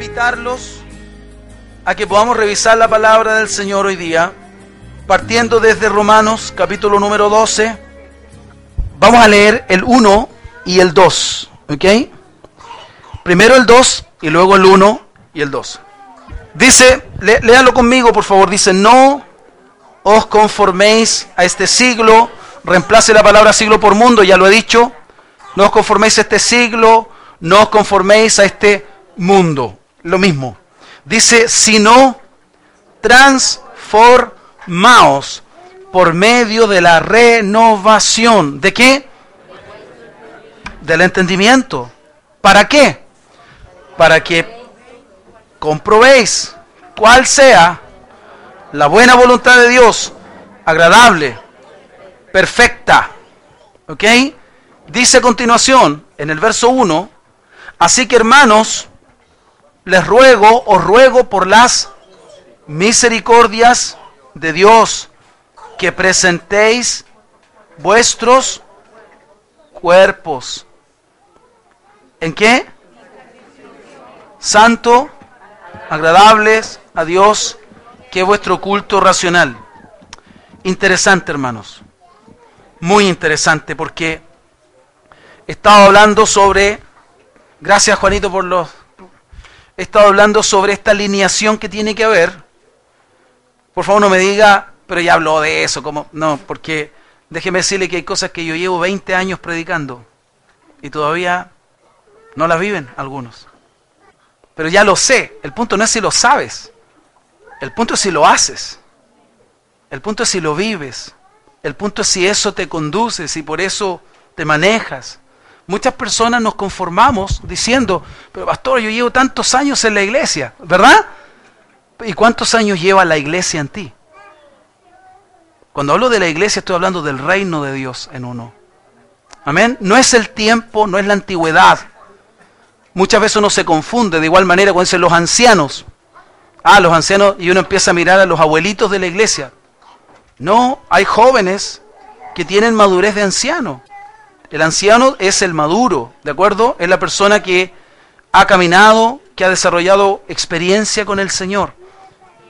Invitarlos a que podamos revisar la palabra del Señor hoy día, partiendo desde Romanos capítulo número 12. Vamos a leer el 1 y el 2, ¿ok? Primero el 2 y luego el 1 y el 2. Dice, lé, léalo conmigo por favor, dice, no os conforméis a este siglo, reemplace la palabra siglo por mundo, ya lo he dicho, no os conforméis a este siglo, no os conforméis a este mundo, lo mismo. Dice, sino transformaos por medio de la renovación. ¿De qué? Del entendimiento. ¿Para qué? Para que comprobéis cuál sea la buena voluntad de Dios, agradable, perfecta. ¿Ok? Dice a continuación, en el verso 1, así que hermanos, les ruego, os ruego por las misericordias de Dios, que presentéis vuestros cuerpos. ¿En qué? Santo, agradables a Dios, que es vuestro culto racional. Interesante, hermanos. Muy interesante, porque he estado hablando sobre, gracias Juanito por los he estado hablando sobre esta alineación que tiene que haber. Por favor, no me diga, pero ya habló de eso. como No, porque déjeme decirle que hay cosas que yo llevo 20 años predicando y todavía no las viven algunos. Pero ya lo sé. El punto no es si lo sabes. El punto es si lo haces. El punto es si lo vives. El punto es si eso te conduce, si por eso te manejas. Muchas personas nos conformamos diciendo, pero pastor, yo llevo tantos años en la iglesia, ¿verdad? ¿Y cuántos años lleva la iglesia en ti? Cuando hablo de la iglesia estoy hablando del reino de Dios en uno. Amén. No es el tiempo, no es la antigüedad. Muchas veces uno se confunde, de igual manera cuando los ancianos. Ah, los ancianos, y uno empieza a mirar a los abuelitos de la iglesia. No, hay jóvenes que tienen madurez de anciano. El anciano es el maduro, ¿de acuerdo? Es la persona que ha caminado, que ha desarrollado experiencia con el Señor.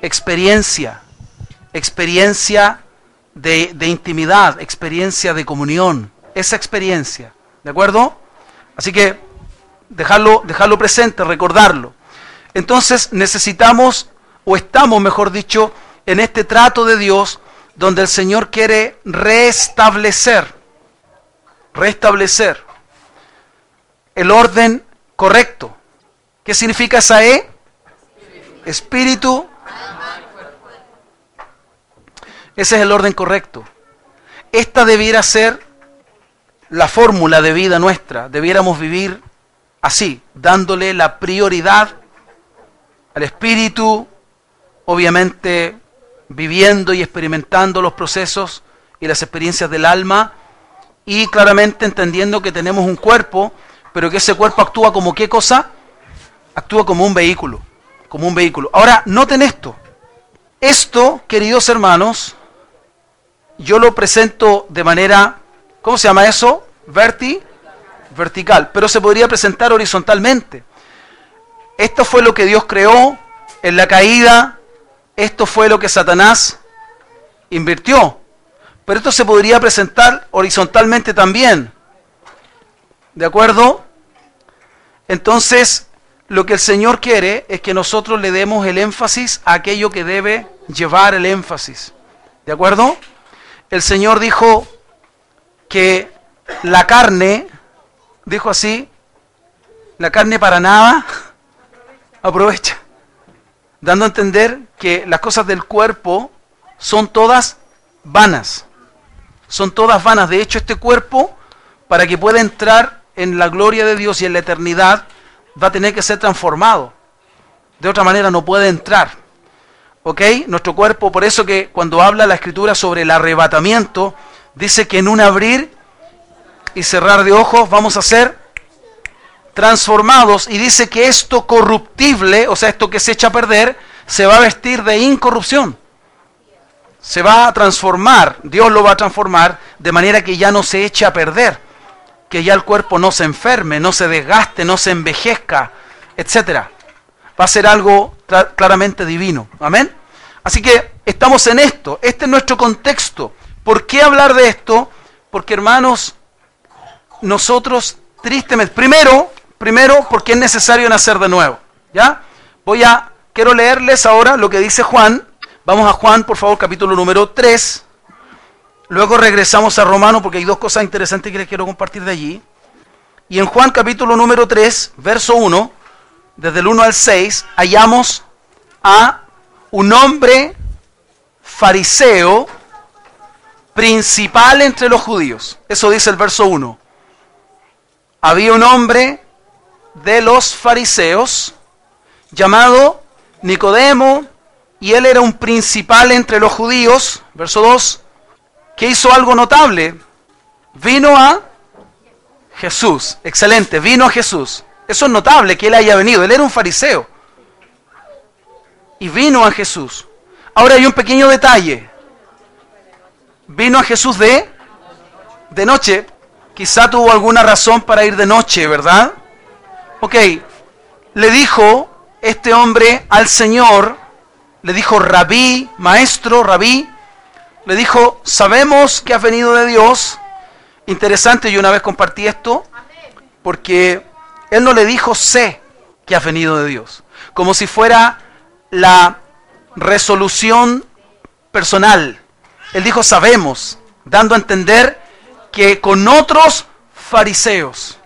Experiencia. Experiencia de, intimidad, experiencia de comunión. Esa experiencia, ¿de acuerdo? Así que dejarlo, dejarlo presente, recordarlo. Entonces necesitamos, o estamos, mejor dicho, en este trato de Dios donde el Señor quiere restablecer restablecer el orden correcto. ¿Qué significa esa? Espíritu. Ese es el orden correcto. Esta debiera ser la fórmula de vida nuestra. Debiéramos vivir así, dándole la prioridad al espíritu, obviamente viviendo y experimentando los procesos y las experiencias del alma y claramente entendiendo que tenemos un cuerpo, pero que ese cuerpo actúa como qué cosa? Actúa como un vehículo, como un vehículo. Ahora, noten esto. Esto, queridos hermanos, yo lo presento de manera, ¿cómo se llama eso? Verti, vertical, pero se podría presentar horizontalmente. Esto fue lo que Dios creó en la caída, esto fue lo que Satanás invirtió. Pero esto se podría presentar horizontalmente también. ¿De acuerdo? Entonces, lo que el Señor quiere es que nosotros le demos el énfasis a aquello que debe llevar el énfasis. ¿De acuerdo? El Señor dijo que la carne, dijo así, la carne para nada aprovecha. dando a entender que las cosas del cuerpo son todas vanas. Son todas vanas. De hecho, este cuerpo, para que pueda entrar en la gloria de Dios y en la eternidad, va a tener que ser transformado. De otra manera no puede entrar. ¿Ok? Nuestro cuerpo, por eso que cuando habla la escritura sobre el arrebatamiento, dice que en un abrir y cerrar de ojos vamos a ser transformados y dice que esto corruptible, o sea, esto que se echa a perder, se va a vestir de incorrupción. Se va a transformar, Dios lo va a transformar de manera que ya no se eche a perder, que ya el cuerpo no se enferme, no se desgaste, no se envejezca, etcétera. Va a ser algo claramente divino. Amén. Así que estamos en esto, este es nuestro contexto. ¿Por qué hablar de esto? Porque hermanos, nosotros tristemente, primero, primero porque es necesario nacer de nuevo. ¿Ya? Voy a, quiero leerles ahora lo que dice Juan. Vamos a Juan, por favor, capítulo número 3. Luego regresamos a Romano porque hay dos cosas interesantes que les quiero compartir de allí. Y en Juan capítulo número 3, verso 1, desde el 1 al 6, hallamos a un hombre fariseo principal entre los judíos. Eso dice el verso 1. Había un hombre de los fariseos llamado Nicodemo, y él era un principal entre los judíos, verso 2, que hizo algo notable. Vino a Jesús, excelente, vino a Jesús. Eso es notable que él haya venido, él era un fariseo. Y vino a Jesús. Ahora hay un pequeño detalle. Vino a Jesús de de noche. Quizá tuvo alguna razón para ir de noche, ¿verdad? Ok, le dijo este hombre al Señor, le dijo rabí, maestro, rabí, le dijo, sabemos que has venido de Dios. Interesante, yo una vez compartí esto, porque él no le dijo sé que has venido de Dios, como si fuera la resolución personal. Él dijo sabemos, dando a entender que con otros fariseos,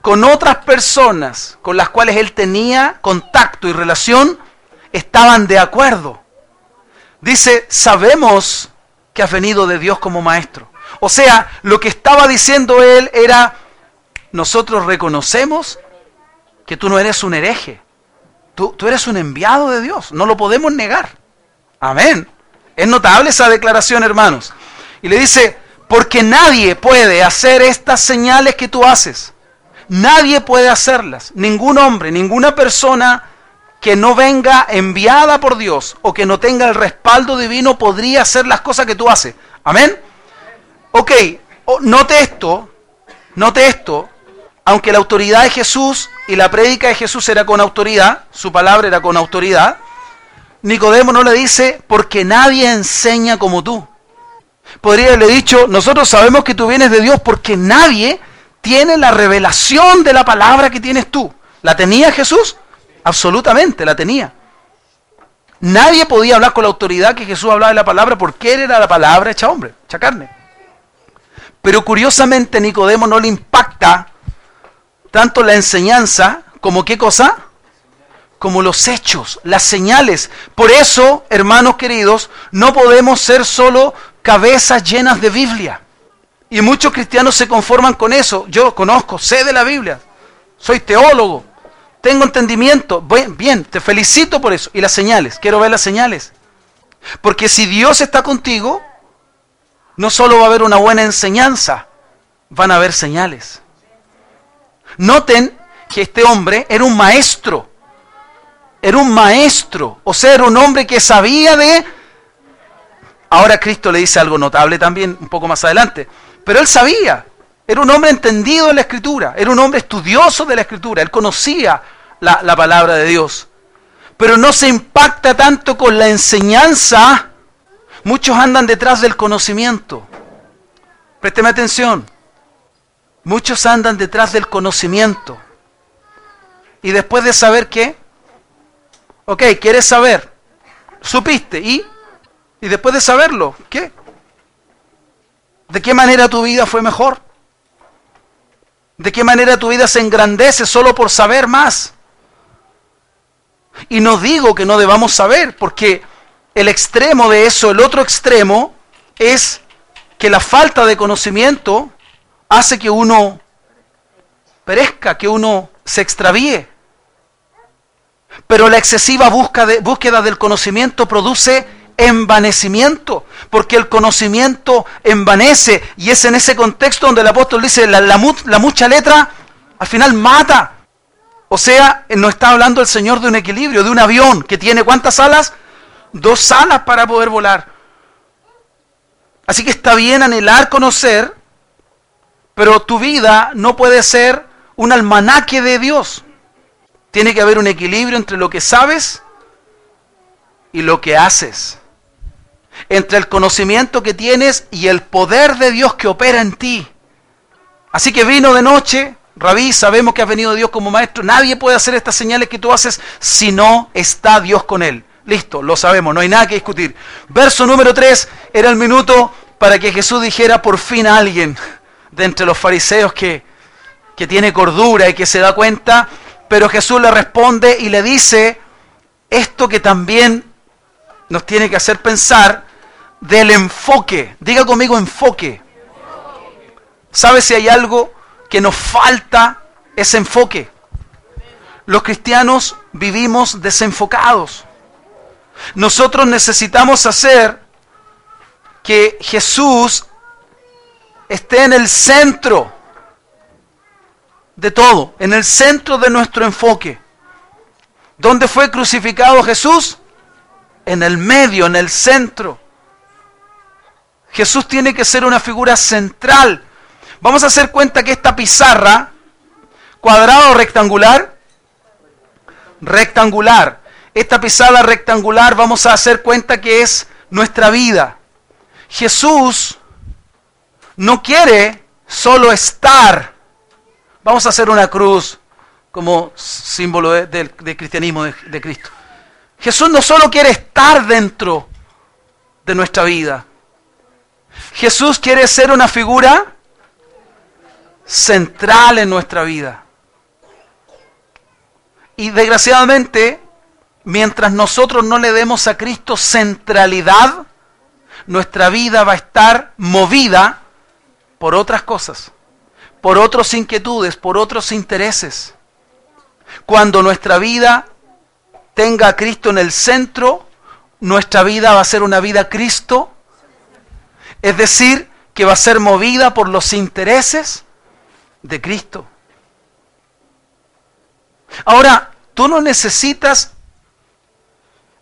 con otras personas con las cuales él tenía contacto y relación, estaban de acuerdo. Dice, sabemos que has venido de Dios como maestro. O sea, lo que estaba diciendo él era, nosotros reconocemos que tú no eres un hereje, tú, tú eres un enviado de Dios, no lo podemos negar. Amén. Es notable esa declaración, hermanos. Y le dice, porque nadie puede hacer estas señales que tú haces Nadie puede hacerlas. Ningún hombre, ninguna persona que no venga enviada por Dios o que no tenga el respaldo divino podría hacer las cosas que tú haces. Amén. Ok, note esto, note esto, aunque la autoridad de Jesús y la prédica de Jesús era con autoridad, su palabra era con autoridad, Nicodemo no le dice, porque nadie enseña como tú. Podría haberle dicho, nosotros sabemos que tú vienes de Dios porque nadie tiene la revelación de la palabra que tienes tú. ¿La tenía Jesús? Absolutamente, la tenía. Nadie podía hablar con la autoridad que Jesús hablaba de la palabra porque él era la palabra hecha hombre, hecha carne. Pero curiosamente Nicodemo no le impacta tanto la enseñanza como qué cosa? Como los hechos, las señales. Por eso, hermanos queridos, no podemos ser solo cabezas llenas de Biblia. Y muchos cristianos se conforman con eso. Yo conozco, sé de la Biblia, soy teólogo, tengo entendimiento. Bien, te felicito por eso. Y las señales, quiero ver las señales. Porque si Dios está contigo, no solo va a haber una buena enseñanza, van a haber señales. Noten que este hombre era un maestro. Era un maestro. O sea, era un hombre que sabía de... Ahora Cristo le dice algo notable también un poco más adelante. Pero él sabía, era un hombre entendido de la escritura, era un hombre estudioso de la escritura, él conocía la, la palabra de Dios. Pero no se impacta tanto con la enseñanza. Muchos andan detrás del conocimiento. Présteme atención. Muchos andan detrás del conocimiento. Y después de saber qué, ok, quieres saber, supiste, ¿y? Y después de saberlo, ¿qué? ¿De qué manera tu vida fue mejor? ¿De qué manera tu vida se engrandece solo por saber más? Y no digo que no debamos saber, porque el extremo de eso, el otro extremo, es que la falta de conocimiento hace que uno perezca, que uno se extravíe. Pero la excesiva búsqueda del conocimiento produce envanecimiento, porque el conocimiento envanece y es en ese contexto donde el apóstol dice la, la, mucha letra al final mata. O sea, no está hablando el Señor de un equilibrio, de un avión que tiene cuántas alas? Dos alas para poder volar. Así que está bien anhelar conocer, pero tu vida no puede ser un almanaque de Dios. Tiene que haber un equilibrio entre lo que sabes y lo que haces entre el conocimiento que tienes y el poder de Dios que opera en ti. Así que vino de noche, Rabí, sabemos que ha venido Dios como maestro. Nadie puede hacer estas señales que tú haces si no está Dios con él. Listo, lo sabemos, no hay nada que discutir. Verso número 3 era el minuto para que Jesús dijera por fin a alguien de entre los fariseos que, que tiene cordura y que se da cuenta, pero Jesús le responde y le dice esto que también nos tiene que hacer pensar del enfoque. Diga conmigo enfoque. ¿Sabe si hay algo que nos falta? Ese enfoque. Los cristianos vivimos desenfocados. Nosotros necesitamos hacer que Jesús esté en el centro de todo, en el centro de nuestro enfoque. ¿Dónde fue crucificado Jesús? En el medio, en el centro. Jesús tiene que ser una figura central. Vamos a hacer cuenta que esta pizarra, cuadrada o rectangular, rectangular. Esta pizarra rectangular vamos a hacer cuenta que es nuestra vida. Jesús no quiere solo estar. Vamos a hacer una cruz como símbolo del cristianismo de Cristo. Jesús no solo quiere estar dentro de nuestra vida, Jesús quiere ser una figura central en nuestra vida. Y desgraciadamente, mientras nosotros no le demos a Cristo centralidad, nuestra vida va a estar movida por otras cosas, por otras inquietudes, por otros intereses. Cuando nuestra vida tenga a Cristo en el centro, nuestra vida va a ser una vida Cristo es decir, que va a ser movida por los intereses de Cristo. Ahora, tú no necesitas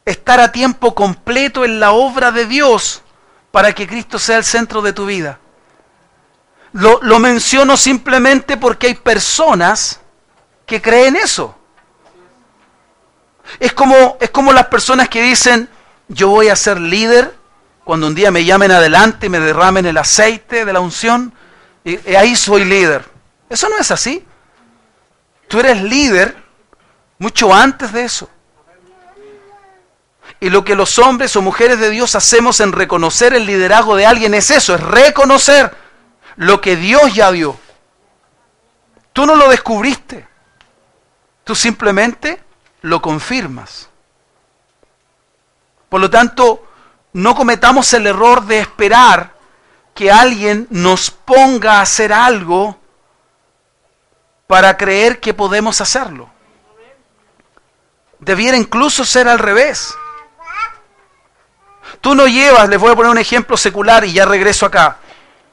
estar a tiempo completo en la obra de Dios para que Cristo sea el centro de tu vida. Lo, lo, menciono simplemente porque hay personas que creen eso. Es como, es como las personas que dicen, yo voy a ser líder cuando un día me llamen adelante y me derramen el aceite de la unción, y, ahí soy líder. Eso no es así. Tú eres líder mucho antes de eso. Y lo que los hombres o mujeres de Dios hacemos en reconocer el liderazgo de alguien es eso, es reconocer lo que Dios ya dio. Tú no lo descubriste, tú simplemente lo confirmas. Por lo tanto, no cometamos el error de esperar que alguien nos ponga a hacer algo para creer que podemos hacerlo. Debiera incluso ser al revés. Tú no llevas, les voy a poner un ejemplo secular y ya regreso acá.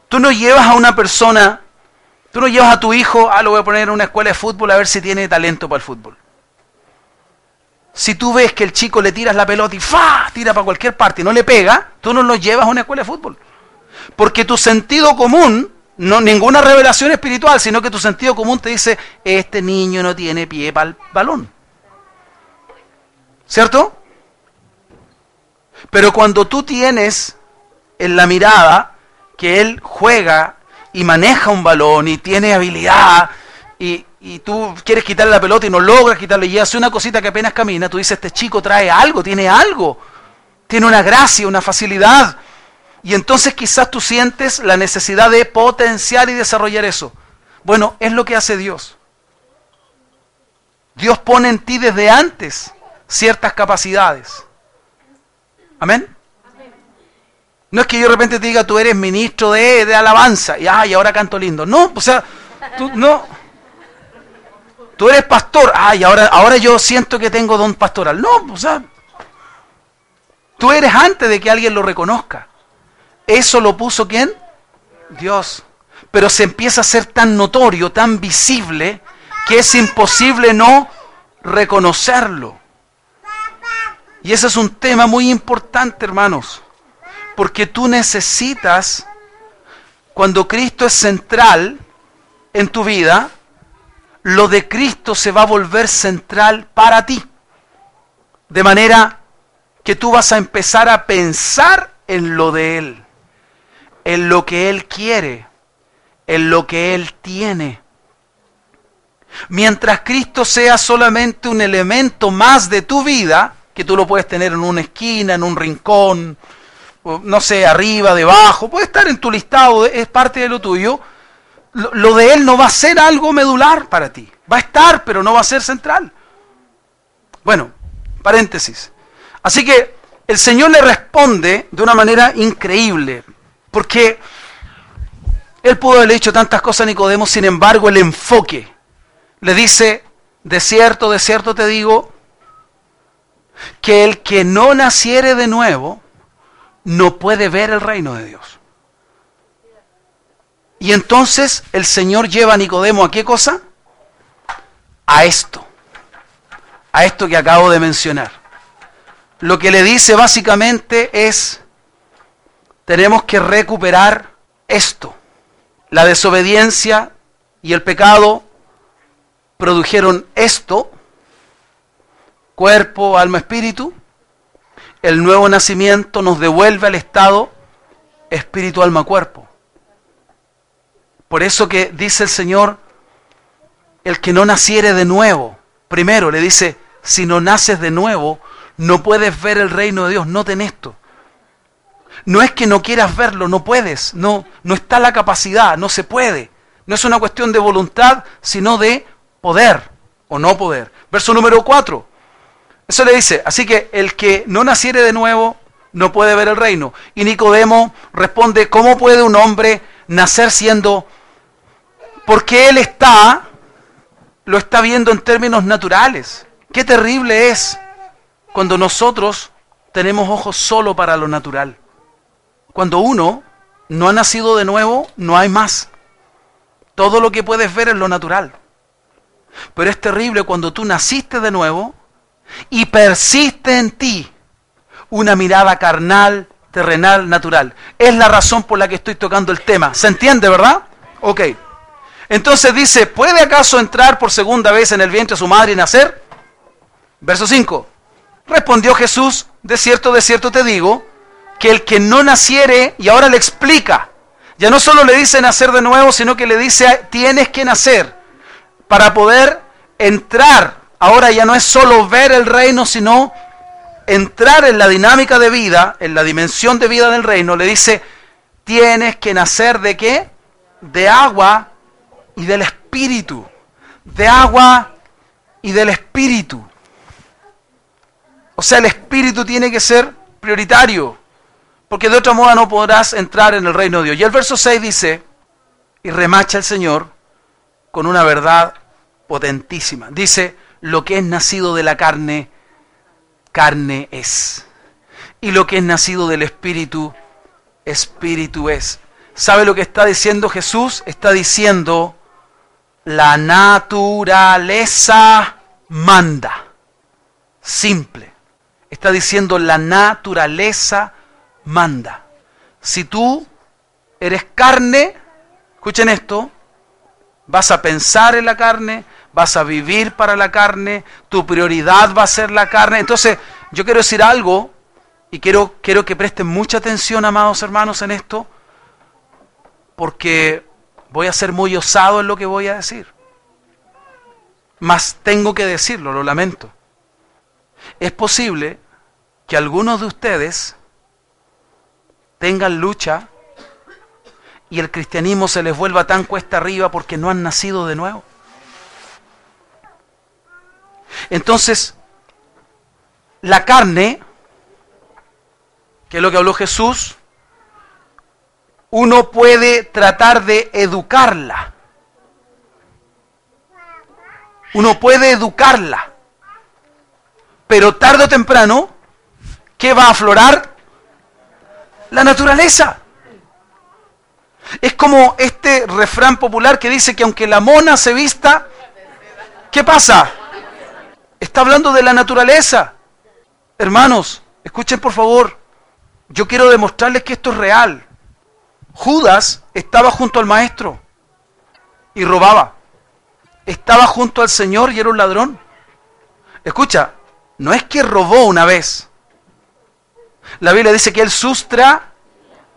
Tú no llevas a una persona, tú no llevas a tu hijo, ah, lo voy a poner en una escuela de fútbol a ver si tiene talento para el fútbol. Si tú ves que el chico le tiras la pelota y ¡fa! tira para cualquier parte y no le pega, tú no lo llevas a una escuela de fútbol. Porque tu sentido común, no ninguna revelación espiritual, sino que tu sentido común te dice, este niño no tiene pie para el balón. ¿Cierto? Pero cuando tú tienes en la mirada que él juega y maneja un balón y tiene habilidad y, y tú quieres quitarle la pelota y no logras quitarle y hace una cosita que apenas camina, tú dices, este chico trae algo, tiene algo, tiene una gracia, una facilidad. Y entonces quizás tú sientes la necesidad de potenciar y desarrollar eso. Bueno, es lo que hace Dios. Dios pone en ti desde antes ciertas capacidades. Amén. No es que yo de repente te diga, tú eres ministro de, de alabanza, y, ay, ahora canto lindo. No, o sea, tú no. Tú eres pastor, ay, ahora, ahora yo siento que tengo don pastoral. No, o sea, tú eres antes de que alguien lo reconozca. Eso lo puso quién? Dios. Pero se empieza a ser tan notorio, tan visible, que es imposible no reconocerlo. Y ese es un tema muy importante, hermanos. Porque tú necesitas, cuando Cristo es central en tu vida, lo de Cristo se va a volver central para ti. De manera que tú vas a empezar a pensar en lo de Él, en lo que Él quiere, en lo que Él tiene. Mientras Cristo sea solamente un elemento más de tu vida, que tú lo puedes tener en una esquina, en un rincón, no sé, arriba, debajo, puede estar en tu listado, es parte de lo tuyo, lo, de Él no va a ser algo medular para ti. Va a estar, pero no va a ser central. Bueno, paréntesis. Así que el Señor le responde de una manera increíble, porque Él pudo haber dicho tantas cosas a Nicodemo, sin embargo el enfoque le dice, de cierto, de cierto te digo, que el que no naciere de nuevo, no puede ver el reino de Dios. Y entonces el Señor lleva a Nicodemo a qué cosa? A esto. A esto que acabo de mencionar. Lo que le dice básicamente es, tenemos que recuperar esto. La desobediencia y el pecado produjeron esto, cuerpo, alma, espíritu, el nuevo nacimiento nos devuelve al estado espíritu, alma, cuerpo. Por eso que dice el Señor, el que no naciere de nuevo, primero le dice, si no naces de nuevo, no puedes ver el reino de Dios. Noten esto. No es que no quieras verlo, no puedes, no, no está la capacidad, no se puede. No es una cuestión de voluntad, sino de poder o no poder. Verso número 4. Eso le dice, así que el que no naciere de nuevo no puede ver el reino. Y Nicodemo responde, ¿cómo puede un hombre nacer siendo... Porque él está, lo está viendo en términos naturales. Qué terrible es cuando nosotros tenemos ojos solo para lo natural. Cuando uno no ha nacido de nuevo, no hay más. Todo lo que puedes ver es lo natural. Pero es terrible cuando tú naciste de nuevo y persiste en ti una mirada carnal, terrenal, natural. Es la razón por la que estoy tocando el tema. ¿Se entiende, verdad? Ok. Entonces dice, ¿puede acaso entrar por segunda vez en el vientre de su madre y nacer? Verso 5. Respondió Jesús, de cierto, de cierto te digo, que el que no naciere, y ahora le explica, ya no solo le dice nacer de nuevo, sino que le dice, tienes que nacer para poder entrar ahora ya no es solo ver el reino, sino entrar en la dinámica de vida, en la dimensión de vida del reino, le dice, tienes que nacer de qué? De agua y del espíritu. De agua y del espíritu. O sea, el espíritu tiene que ser prioritario, porque de otra modo no podrás entrar en el reino de Dios. Y el verso 6 dice, y remacha el Señor con una verdad potentísima. Dice, lo que es nacido de la carne, carne es. Y lo que es nacido del Espíritu, Espíritu es. ¿Sabe lo que está diciendo Jesús? Está diciendo, la naturaleza manda. Simple. Está diciendo, la naturaleza manda. Si tú eres carne, escuchen esto, vas a pensar en la carne, vas a vivir para la carne, tu prioridad va a ser la carne. Entonces, yo quiero decir algo y quiero, quiero que presten mucha atención, amados hermanos, en esto, porque voy a ser muy osado en lo que voy a decir. Mas tengo que decirlo, lo lamento. Es posible que algunos de ustedes tengan lucha y el cristianismo se les vuelva tan cuesta arriba porque no han nacido de nuevo. Entonces, la carne, que es lo que habló Jesús, uno puede tratar de educarla. Uno puede educarla. Pero tarde o temprano, ¿qué va a aflorar? La naturaleza. Es como este refrán popular que dice que aunque la mona se vista, ¿qué pasa? Está hablando de la naturaleza. Hermanos, escuchen por favor. Yo quiero demostrarles que esto es real. Judas estaba junto al maestro y robaba. Estaba junto al Señor y era un ladrón. Escucha, no es que robó una vez. La Biblia dice que él sustra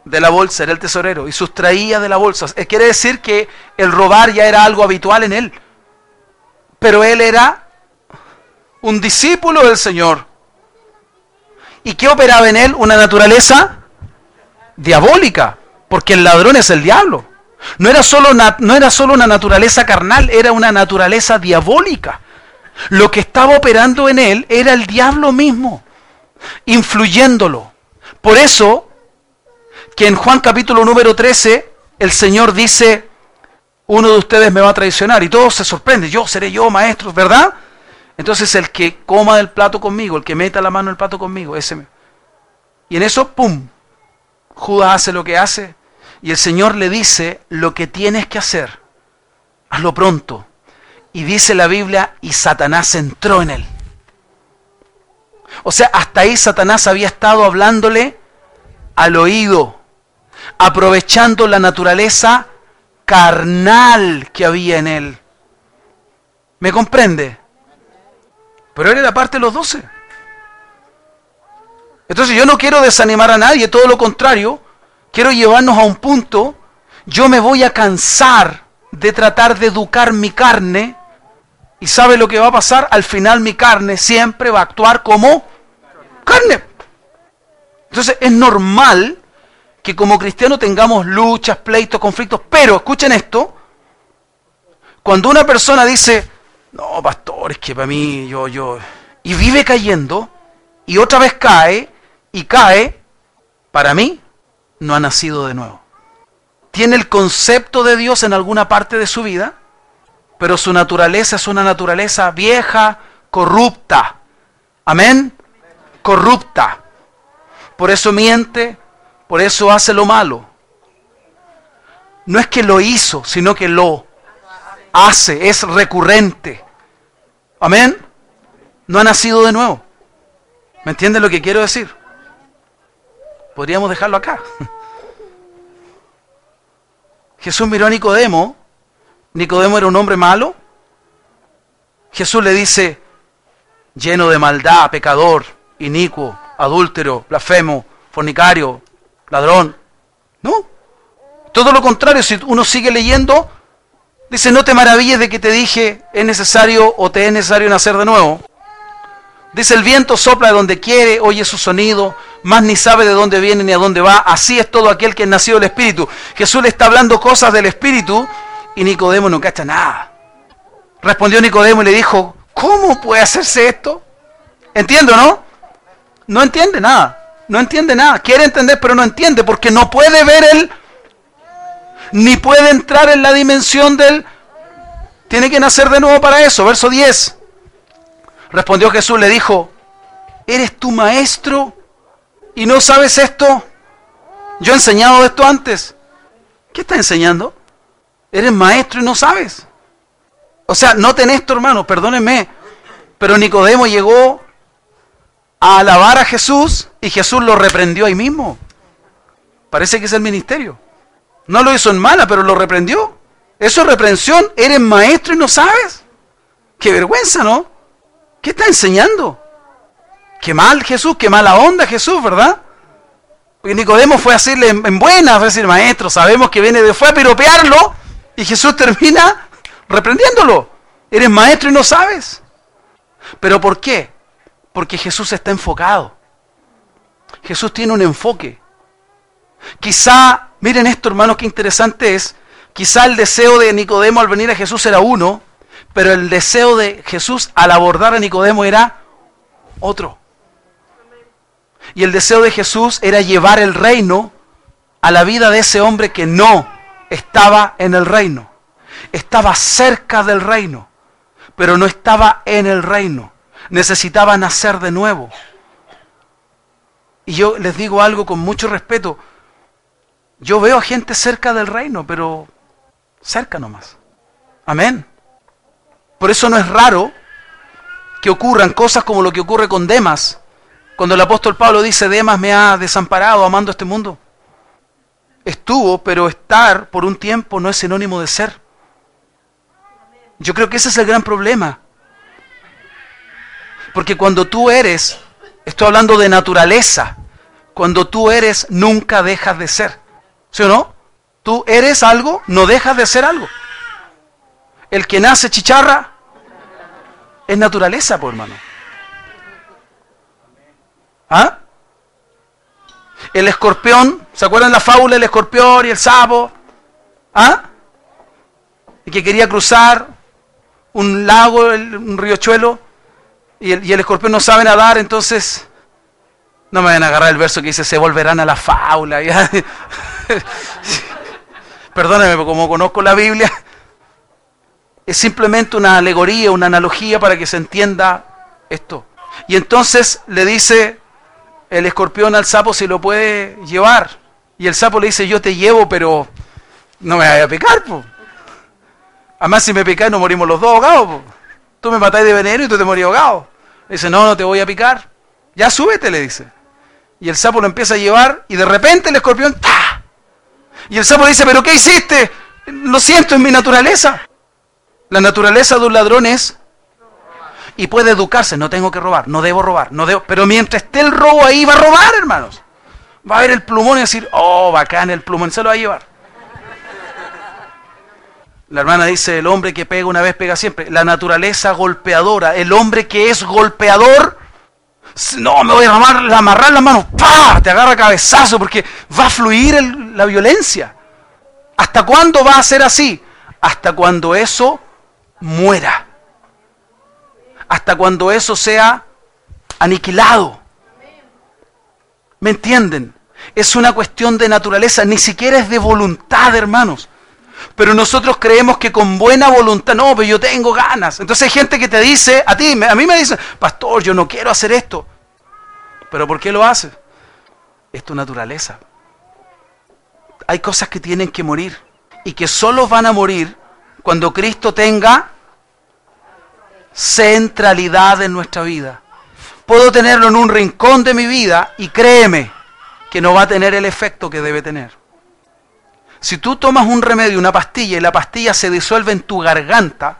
de la bolsa, era el tesorero, y sustraía de la bolsa. Eh, quiere decir que el robar ya era algo habitual en él. Pero él era un discípulo del Señor. ¿Y qué operaba en él? Una naturaleza diabólica, porque el ladrón es el diablo. No era, solo no era solo una naturaleza carnal, era una naturaleza diabólica. Lo que estaba operando en él era el diablo mismo, influyéndolo. Por eso que en Juan capítulo número 13 el Señor dice, uno de ustedes me va a traicionar y todos se sorprenden, yo seré yo maestro, ¿verdad? Entonces el que coma del plato conmigo, el que meta la mano en el plato conmigo, ese. Y en eso, ¡pum! Judas hace lo que hace y el Señor le dice lo que tienes que hacer. Hazlo pronto. Y dice la Biblia, y Satanás entró en él. O sea, hasta ahí Satanás había estado hablándole al oído, aprovechando la naturaleza carnal que había en él. ¿Me comprende? Pero él era parte de los doce. Entonces yo no quiero desanimar a nadie, todo lo contrario, quiero llevarnos a un punto, yo me voy a cansar de tratar de educar mi carne y sabe lo que va a pasar, al final mi carne siempre va a actuar como carne. Entonces es normal que como cristianos tengamos luchas, pleitos, conflictos, pero escuchen esto, cuando una persona dice, no, pastor, es que para mí, yo, yo, y vive cayendo, y otra vez cae, y cae, para mí, no ha nacido de nuevo. Tiene el concepto de Dios en alguna parte de su vida, pero su naturaleza es una naturaleza vieja, corrupta. Amén. Corrupta. Por eso miente, por eso hace lo malo. No es que lo hizo, sino que lo hace, es recurrente. Amén. No ha nacido de nuevo. ¿Me entiende lo que quiero decir? Podríamos dejarlo acá. Jesús miró a Nicodemo. Nicodemo era un hombre malo. Jesús le dice, lleno de maldad, pecador, inicuo, adúltero, blasfemo, fornicario, ladrón. No. Todo lo contrario, si uno sigue leyendo, Dice, no te maravilles de que te dije, es necesario o te es necesario nacer de nuevo. Dice, el viento sopla de donde quiere, oye su sonido, más ni sabe de dónde viene ni a dónde va. Así es todo aquel que es nacido del Espíritu. Jesús le está hablando cosas del Espíritu y Nicodemo no cacha nada. Respondió Nicodemo y le dijo, ¿cómo puede hacerse esto? Entiendo, ¿no? No entiende nada. No entiende nada. Quiere entender, pero no entiende porque no puede ver el ni puede entrar en la dimensión del... Tiene que nacer de nuevo para eso. Verso 10. Respondió Jesús, le dijo, ¿eres tu maestro y no sabes esto? Yo he enseñado esto antes. ¿Qué está enseñando? Eres maestro y no sabes. O sea, no tenés esto, hermano, perdónenme. Pero Nicodemo llegó a alabar a Jesús y Jesús lo reprendió ahí mismo. Parece que es el ministerio. No lo hizo en mala, pero lo reprendió. Eso es reprensión. Eres maestro y no sabes. Qué vergüenza, ¿no? ¿Qué está enseñando? Qué mal Jesús, qué mala onda Jesús, ¿verdad? Porque Nicodemo fue a decirle en buena, fue a decir, maestro, sabemos que viene de fue a piropearlo y Jesús termina reprendiéndolo. Eres maestro y no sabes. ¿Pero por qué? Porque Jesús está enfocado. Jesús tiene un enfoque. Quizá Miren esto, hermanos, qué interesante es. Quizá el deseo de Nicodemo al venir a Jesús era uno, pero el deseo de Jesús al abordar a Nicodemo era otro. Y el deseo de Jesús era llevar el reino a la vida de ese hombre que no estaba en el reino. Estaba cerca del reino, pero no estaba en el reino. Necesitaba nacer de nuevo. Y yo les digo algo con mucho respeto. Yo veo a gente cerca del reino, pero cerca nomás. Amén. Por eso no es raro que ocurran cosas como lo que ocurre con Demas, cuando el apóstol Pablo dice, Demas me ha desamparado amando este mundo. Estuvo, pero estar por un tiempo no es sinónimo de ser. Yo creo que ese es el gran problema. Porque cuando tú eres, estoy hablando de naturaleza, cuando tú eres nunca dejas de ser. ¿Sí o no? Tú eres algo, no dejas de ser algo. El que nace chicharra es naturaleza, por hermano. ¿Ah? El escorpión, ¿se acuerdan la fábula del escorpión y el sapo? ¿Ah? Y que quería cruzar un lago, un riachuelo, y el, escorpión no sabe nadar, entonces no me van a agarrar el verso que dice se volverán a la fábula. Perdónenme, como conozco la Biblia, es simplemente una alegoría, una analogía para que se entienda esto. Y entonces le dice el escorpión al sapo si lo puede llevar. Y el sapo le dice, yo te llevo, pero no me vayas a picar. Po. Además, si me picas, no morimos los dos ahogados. Tú me matáis de veneno y tú te morís ahogado. Dice, no, no te voy a picar. Ya súbete, le dice. Y el sapo lo empieza a llevar y de repente el escorpión, ¡ta! Y el sapo le dice, pero ¿qué hiciste? Lo siento, en mi naturaleza. La naturaleza de un ladrón es y puede educarse, no tengo que robar, no debo robar, no debo, pero mientras esté el robo ahí va a robar, hermanos. Va a ver el plumón y decir, oh, bacán, el plumón se lo va a llevar. La hermana dice, el hombre que pega una vez pega siempre. La naturaleza golpeadora, el hombre que es golpeador, no, me voy a amarrar, amarrar las manos, ¡pah! Te agarra cabezazo porque va a fluir la violencia. ¿Hasta cuándo va a ser así? Hasta cuando eso muera hasta cuando eso sea aniquilado. ¿Me entienden? Es una cuestión de naturaleza, ni siquiera es de voluntad, hermanos. Pero nosotros creemos que con buena voluntad, no, pero yo tengo ganas. Entonces hay gente que te dice, a ti, a mí me dice, pastor, yo no quiero hacer esto. ¿Pero por qué lo haces? Es tu naturaleza. Hay cosas que tienen que morir y que solo van a morir cuando Cristo tenga centralidad en nuestra vida. Puedo tenerlo en un rincón de mi vida y créeme que no va a tener el efecto que debe tener. Si tú tomas un remedio, una pastilla, y la pastilla se disuelve en tu garganta,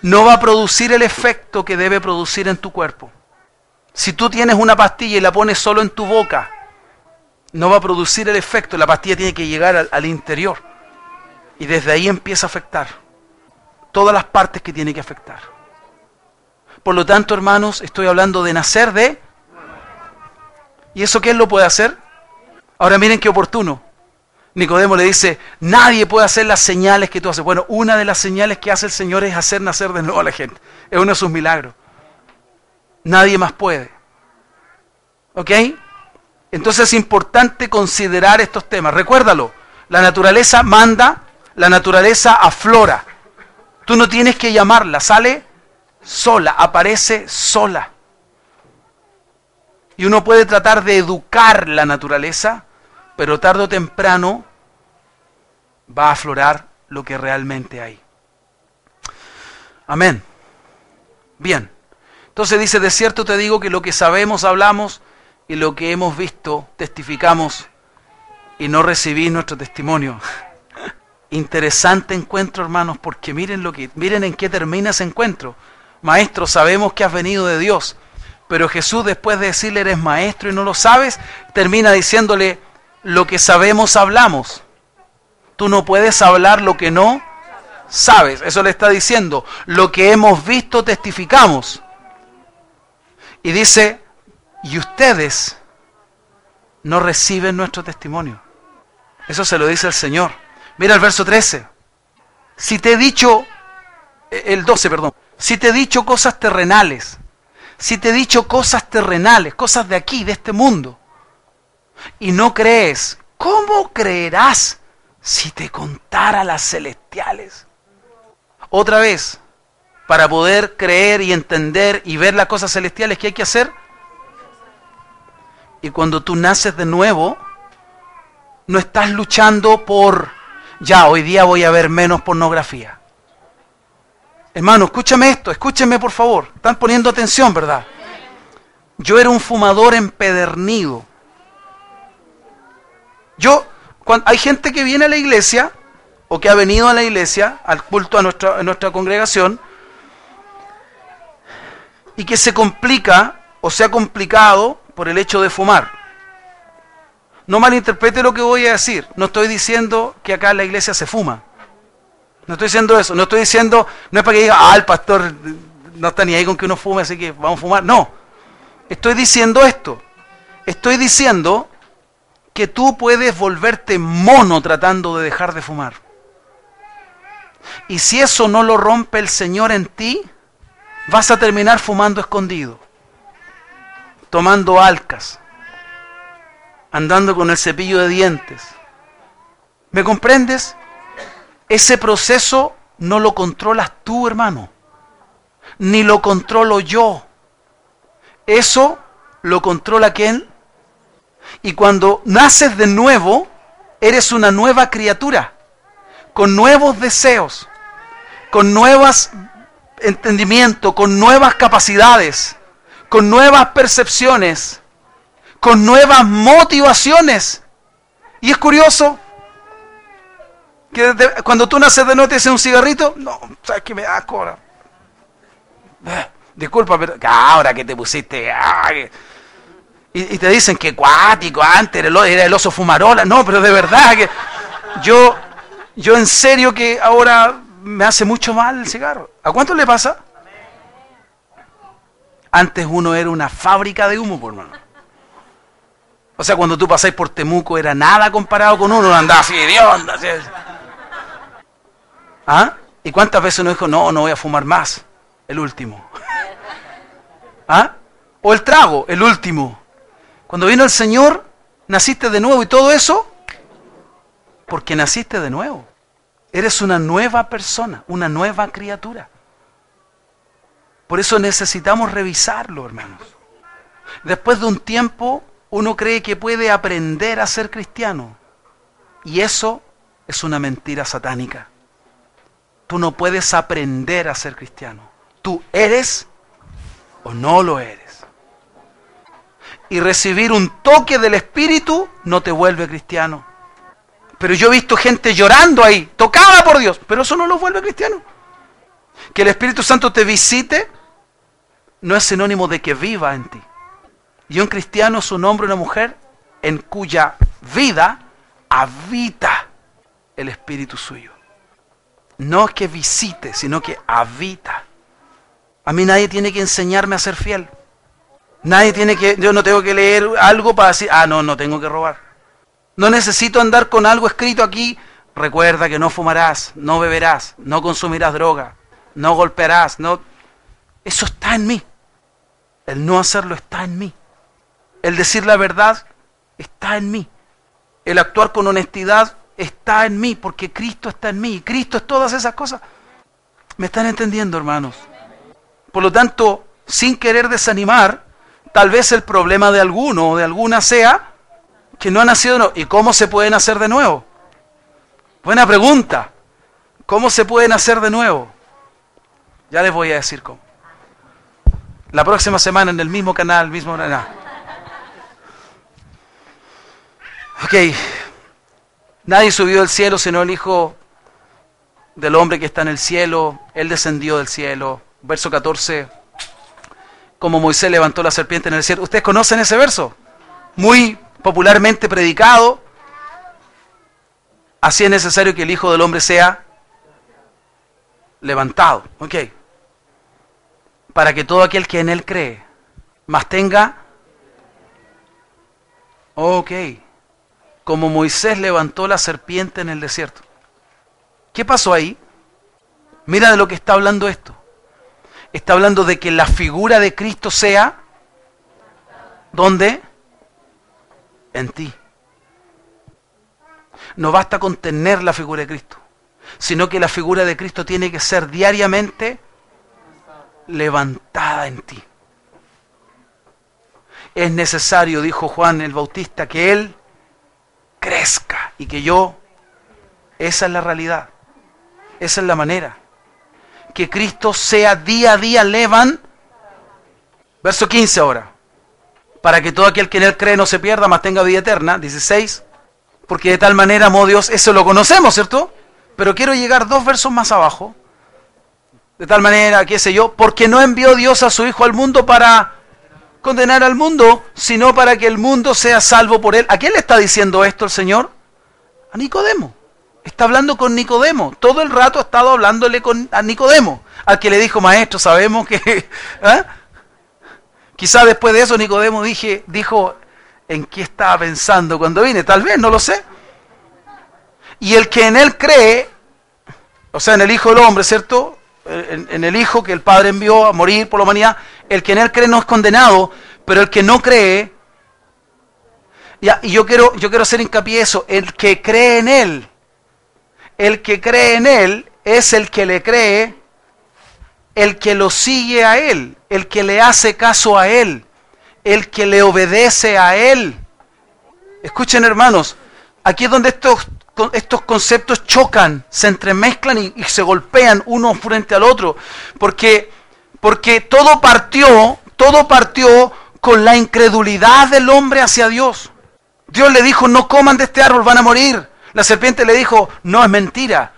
no va a producir el efecto que debe producir en tu cuerpo. Si tú tienes una pastilla y la pones solo en tu boca, no va a producir el efecto. La pastilla tiene que llegar al, interior. Y desde ahí empieza a afectar todas las partes que tiene que afectar. Por lo tanto, hermanos, estoy hablando de nacer de... ¿Y eso quién lo puede hacer? Ahora miren qué oportuno. Nicodemo le dice, nadie puede hacer las señales que tú haces. Bueno, una de las señales que hace el Señor es hacer nacer de nuevo a la gente. Es uno de sus milagros. Nadie más puede. ¿Ok? Entonces es importante considerar estos temas. Recuérdalo, la naturaleza manda, la naturaleza aflora. Tú no tienes que llamarla, sale sola, aparece sola. Y uno puede tratar de educar la naturaleza, pero tarde o temprano va a aflorar lo que realmente hay. Amén. Bien. Entonces dice, de cierto te digo que lo que sabemos hablamos y lo que hemos visto testificamos y no recibís nuestro testimonio. Interesante encuentro, hermanos, porque miren lo que miren en qué termina ese encuentro. Maestro, sabemos que has venido de Dios. Pero Jesús, después de decirle, eres maestro y no lo sabes, termina diciéndole, lo que sabemos hablamos. Tú no puedes hablar lo que no sabes. Eso le está diciendo. Lo que hemos visto testificamos. Y dice, y ustedes no reciben nuestro testimonio. Eso se lo dice el Señor. Mira el verso 13. Si te he dicho, el 12, perdón si te he dicho cosas terrenales, si te he dicho cosas terrenales, cosas de aquí, de este mundo, y no crees, ¿cómo creerás si te contara las celestiales? Otra vez, para poder creer y entender y ver las cosas celestiales, ¿qué hay que hacer? Y cuando tú naces de nuevo, no estás luchando por, ya, hoy día voy a ver menos pornografía. Hermano, escúchame esto, escúcheme por favor. Están poniendo atención, ¿verdad? Yo era un fumador empedernido. Yo, cuando, hay gente que viene a la iglesia, o que ha venido a la iglesia, al culto a nuestra, a nuestra congregación, y que se complica o se ha complicado por el hecho de fumar. No malinterprete lo que voy a decir. No estoy diciendo que acá en la iglesia se fuma. No estoy diciendo eso. No estoy diciendo, no es para que diga, ah, el pastor no está ni ahí con que uno fume, así que vamos a fumar. No. Estoy diciendo esto. Estoy diciendo que tú puedes volverte mono tratando de dejar de fumar. Y si eso no lo rompe el Señor en ti, vas a terminar fumando escondido, tomando alcas, andando con el cepillo de dientes. ¿Me comprendes? Ese proceso no lo controlas tú, hermano, ni lo controlo yo. Eso lo controla quién? Y cuando naces de nuevo, eres una nueva criatura, con nuevos deseos, con nuevos entendimientos, con nuevas capacidades, con nuevas percepciones, con nuevas motivaciones. Y es curioso que cuando tú naces de noche te dicen un cigarrito, no, sabes que me da cora. Eh, disculpa, pero ahora que te pusiste. Y, te dicen que cuático, antes era el, oso fumarola. No, pero de verdad que yo, yo en serio que ahora me hace mucho mal el cigarro. ¿A cuánto le pasa? Antes uno era una fábrica de humo, por mano. O sea, cuando tú pasáis por Temuco era nada comparado con uno, andaba así, Dios, así. ¿Ah? ¿Y cuántas veces uno dijo, no, no voy a fumar más? El último. ¿Ah? O el trago, el último. Cuando vino el Señor, naciste de nuevo y todo eso, porque naciste de nuevo. Eres una nueva persona, una nueva criatura. Por eso necesitamos revisarlo, hermanos. Después de un tiempo, uno cree que puede aprender a ser cristiano. Y eso es una mentira satánica. Tú no puedes aprender a ser cristiano. Tú eres o no lo eres. Y recibir un toque del Espíritu no te vuelve cristiano. Pero yo he visto gente llorando ahí, tocada por Dios, pero eso no lo vuelve cristiano. Que el Espíritu Santo te visite no es sinónimo de que viva en ti. Y un cristiano es un hombre o una mujer en cuya vida habita el Espíritu suyo. No es que visite, sino que habita. A mí nadie tiene que enseñarme a ser fiel. Nadie tiene que, yo no tengo que leer algo para decir, ah, no, no tengo que robar. No necesito andar con algo escrito aquí. Recuerda que no fumarás, no beberás, no consumirás droga, no golpearás, no. Eso está en mí. El no hacerlo está en mí. El decir la verdad está en mí. El actuar con honestidad está en mí, porque Cristo está en mí. Cristo es todas esas cosas. ¿Me están entendiendo, hermanos? Por lo tanto, sin querer desanimar, tal vez el problema de alguno o de alguna sea que no ha nacido. ¿Y cómo se pueden hacer de nuevo? Buena pregunta. ¿Cómo se pueden hacer de nuevo? Ya les voy a decir cómo. La próxima semana en el mismo canal, mismo... Ok, nadie subió del cielo sino el Hijo del hombre que está en el cielo, Él descendió del cielo. Verso 14, como Moisés levantó la serpiente en el cielo. ¿Ustedes conocen ese verso? Muy popularmente predicado. Así es necesario que el Hijo del Hombre sea levantado. Ok. Para que todo aquel que en Él cree, más tenga... Ok como Moisés levantó la serpiente en el desierto. ¿Qué pasó ahí? Mira de lo que está hablando esto. Está hablando de que la figura de Cristo sea, ¿dónde? En ti. No basta con tener la figura de Cristo, sino que la figura de Cristo tiene que ser diariamente levantada en ti. Es necesario, dijo Juan el Bautista, que Él crezca y que yo, esa es la realidad, esa es la manera. Que Cristo sea día a día levan. Verso 15 ahora. Para que todo aquel que en Él cree no se pierda, mas tenga vida eterna. 16. Porque de tal manera amó Dios, eso lo conocemos, ¿cierto? Pero quiero llegar dos versos más abajo. De tal manera, qué sé yo, porque no envió Dios a su Hijo al mundo para condenar al mundo, sino para que el mundo sea salvo por él. ¿A quién le está diciendo esto el Señor? A Nicodemo. Está hablando con Nicodemo. Todo el rato ha estado hablándole con, a Nicodemo, al que le dijo, maestro, sabemos que... ¿eh? Quizá después de eso Nicodemo dije, dijo, ¿en qué estaba pensando cuando vine? Tal vez, no lo sé. Y el que en él cree, o sea, en el Hijo del Hombre, ¿cierto? En, el Hijo que el Padre envió a morir por la humanidad, el que en él cree no es condenado, pero el que no cree, ya, y yo quiero, yo quiero hacer hincapié eso, el que cree en él, el que cree en él es el que le cree, el que lo sigue a él, el que le hace caso a él, el que le obedece a él. Escuchen hermanos, aquí es donde estos estos conceptos chocan, se entremezclan y, se golpean uno frente al otro, porque, porque todo partió, todo partió con la incredulidad del hombre hacia Dios. Dios le dijo, no coman de este árbol, van a morir. La serpiente le dijo, no es mentira.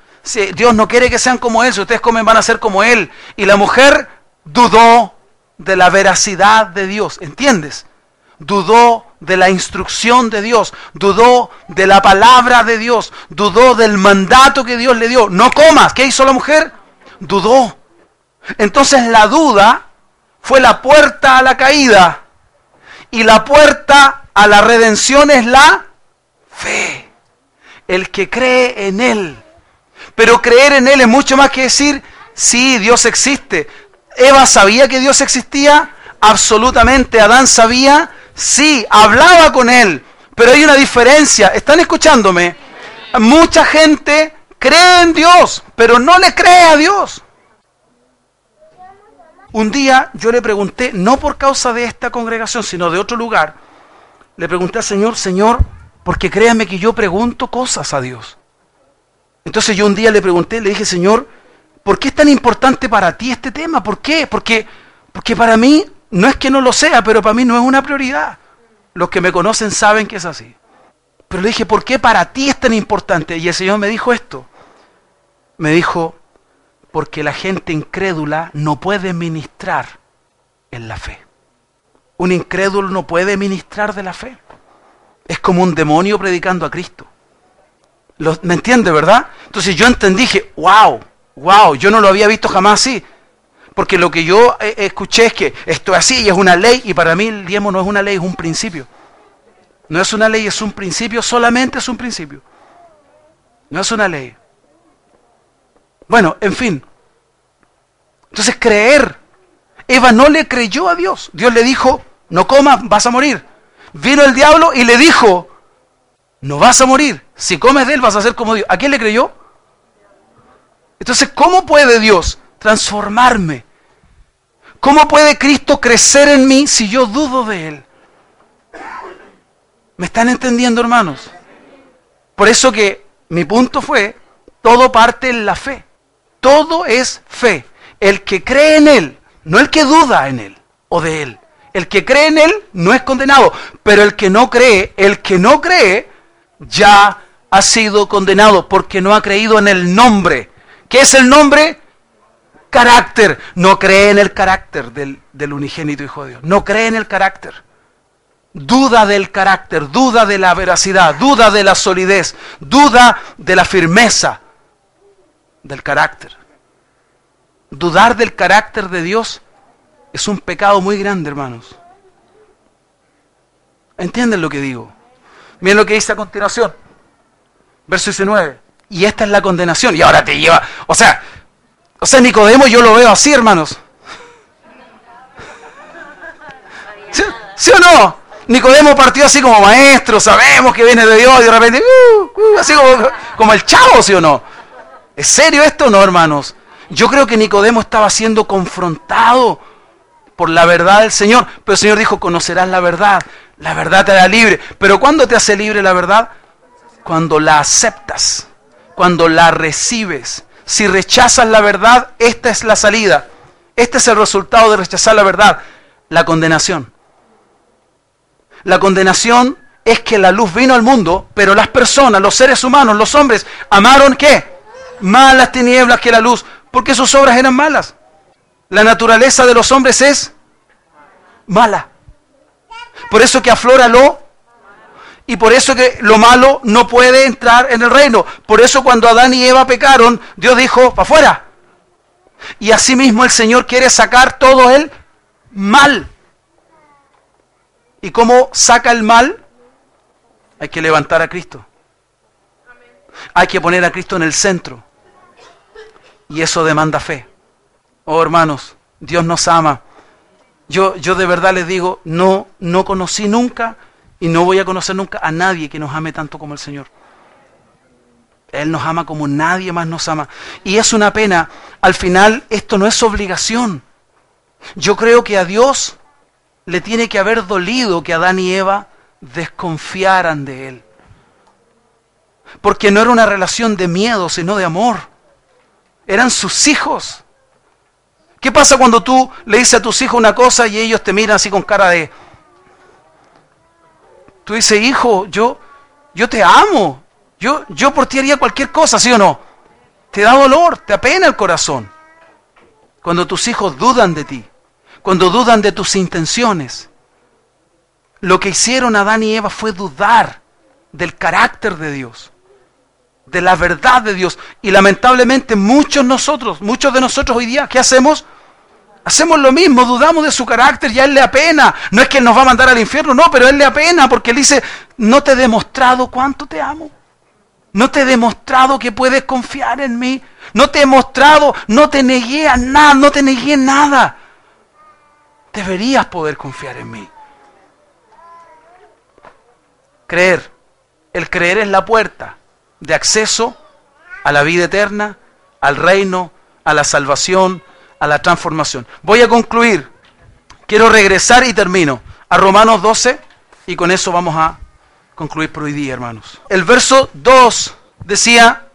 Dios no quiere que sean como Él, si ustedes comen van a ser como Él. Y la mujer dudó de la veracidad de Dios, ¿entiendes? Dudó de la instrucción de Dios, dudó de la palabra de Dios, dudó del mandato que Dios le dio. No comas. ¿Qué hizo la mujer? Dudó. Entonces la duda fue la puerta a la caída y la puerta a la redención es la fe. El que cree en Él. Pero creer en Él es mucho más que decir, sí, Dios existe. Eva sabía que Dios existía, absolutamente. Adán sabía, Sí, hablaba con él, pero hay una diferencia. ¿Están escuchándome? Mucha gente cree en Dios, pero no le cree a Dios. Un día yo le pregunté, no por causa de esta congregación, sino de otro lugar, le pregunté al Señor, Señor, porque créame que yo pregunto cosas a Dios. Entonces yo un día le pregunté, le dije, Señor, ¿por qué es tan importante para ti este tema? ¿Por qué? Porque, porque para mí no es que no lo sea, pero para mí no es una prioridad. Los que me conocen saben que es así. Pero le dije, ¿por qué para ti es tan importante? Y el Señor me dijo esto. Me dijo, porque la gente incrédula no puede ministrar en la fe. Un incrédulo no puede ministrar de la fe. Es como un demonio predicando a Cristo. ¿Me entiende, verdad? Entonces yo entendí, dije, wow, wow, yo no lo había visto jamás así. Porque lo que yo eh, escuché es que esto es así y es una ley, y para mí el diezmo no es una ley, es un principio. No es una ley, es un principio, solamente es un principio. No es una ley. Bueno, en fin. Entonces creer. Eva no le creyó a Dios. Dios le dijo, no comas, vas a morir. Vino el diablo y le dijo, no vas a morir. Si comes de él vas a ser como Dios. ¿A quién le creyó? Entonces, ¿cómo puede Dios transformarme? ¿Cómo puede Cristo crecer en mí si yo dudo de Él? ¿Me están entendiendo, hermanos? Por eso que mi punto fue, todo parte en la fe. Todo es fe. El que cree en Él, no el que duda en Él o de Él. El que cree en Él no es condenado, pero el que no cree, el que no cree, ya ha sido condenado porque no ha creído en el nombre. ¿Qué es el nombre? carácter. No cree en el carácter del, unigénito Hijo de Dios. No cree en el carácter. Duda del carácter, duda de la veracidad, duda de la solidez, duda de la firmeza del carácter. Dudar del carácter de Dios es un pecado muy grande, hermanos. ¿Entienden lo que digo? Miren lo que dice a continuación. Verso 19. Y esta es la condenación. Y ahora te lleva. O sea, o sea, Nicodemo yo lo veo así, hermanos. ¿Sí, o no? Nicodemo partió así como maestro, sabemos que viene de Dios y de repente, uh, uh, así como, como el chavo, ¿sí o no? ¿Es serio esto o no, hermanos? Yo creo que Nicodemo estaba siendo confrontado por la verdad del Señor. Pero el Señor dijo, conocerás la verdad. La verdad te hará libre. Pero ¿cuándo te hace libre la verdad? Cuando la aceptas, cuando la recibes. Si rechazas la verdad, esta es la salida. Este es el resultado de rechazar la verdad. La condenación. La condenación es que la luz vino al mundo, pero las personas, los seres humanos, los hombres, amaron qué? Malas tinieblas que la luz, porque sus obras eran malas. La naturaleza de los hombres es mala. Por eso que aflora lo y por eso que lo malo no puede entrar en el reino. Por eso cuando Adán y Eva pecaron, Dios dijo, para afuera. Y asimismo el Señor quiere sacar todo el mal. ¿Y cómo saca el mal? Hay que levantar a Cristo. Hay que poner a Cristo en el centro. Y eso demanda fe. Oh hermanos, Dios nos ama. Yo, yo de verdad les digo, no, no conocí nunca y no voy a conocer nunca a nadie que nos ame tanto como el Señor. Él nos ama como nadie más nos ama. Y es una pena. Al final, esto no es obligación. Yo creo que a Dios le tiene que haber dolido que Adán y Eva desconfiaran de Él. Porque no era una relación de miedo, sino de amor. Eran sus hijos. ¿Qué pasa cuando tú le dices a tus hijos una cosa y ellos te miran así con cara de... Tú dices, hijo, yo, yo te amo. Yo, yo por ti haría cualquier cosa, ¿sí o no? Te da dolor, te apena el corazón. Cuando tus hijos dudan de ti, cuando dudan de tus intenciones. Lo que hicieron Adán y Eva fue dudar del carácter de Dios, de la verdad de Dios. Y lamentablemente muchos nosotros, muchos de nosotros hoy día, ¿qué hacemos? Hacemos lo mismo, dudamos de su carácter y a Él le apena. No es que nos va a mandar al infierno, no, pero Él le apena porque Él dice, no te he demostrado cuánto te amo. No te he demostrado que puedes confiar en mí. No te he mostrado, no te negué a nada, no te negué nada. Deberías poder confiar en mí. Creer. El creer es la puerta de acceso a la vida eterna, al reino, a la salvación, a la transformación. Voy a concluir. Quiero regresar y termino a Romanos 12 y con eso vamos a concluir por hoy día, hermanos. El verso 2 decía,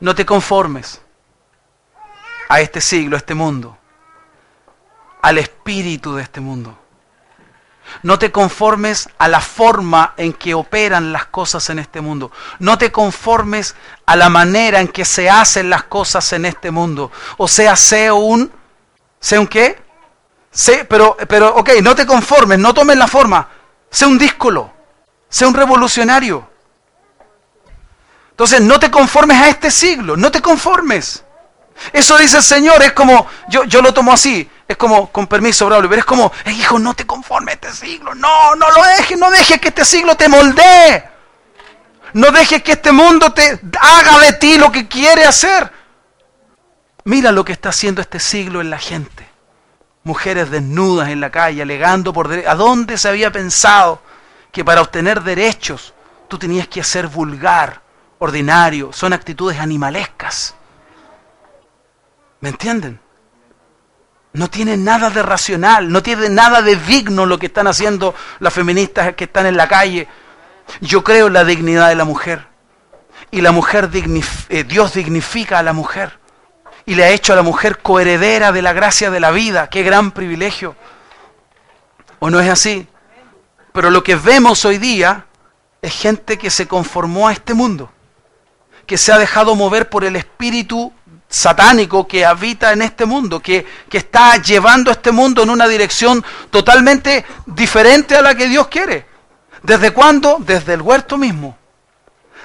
no te conformes a este siglo, a este mundo, al espíritu de este mundo. No te conformes a la forma en que operan las cosas en este mundo. No te conformes a la manera en que se hacen las cosas en este mundo. O sea, sé un... ¿Sé un qué? Sé, pero, pero, ok, no te conformes, no tomes la forma. Sé un díscolo. Sé un revolucionario. Entonces, no te conformes a este siglo. No te conformes. Eso dice el Señor, es como, yo, yo lo tomo así, es como, con permiso, Braulio, pero es como, hijo, no te conformes este siglo, no, no lo dejes, no dejes que este siglo te moldee, no dejes que este mundo te haga de ti lo que quiere hacer. Mira lo que está haciendo este siglo en la gente. Mujeres desnudas en la calle, alegando por ¿A dónde se había pensado que para obtener derechos tú tenías que ser vulgar, ordinario? Son actitudes animalescas. ¿Me entienden? No tiene nada de racional, no tiene nada de digno lo que están haciendo las feministas que están en la calle. Yo creo en la dignidad de la mujer. Y la mujer, eh, Dios dignifica a la mujer. Y le ha hecho a la mujer coheredera de la gracia de la vida. Qué gran privilegio. ¿O no es así? Pero lo que vemos hoy día es gente que se conformó a este mundo. Que se ha dejado mover por el espíritu satánico que habita en este mundo, que, que está llevando este mundo en una dirección totalmente diferente a la que Dios quiere. ¿Desde cuándo? Desde el huerto mismo.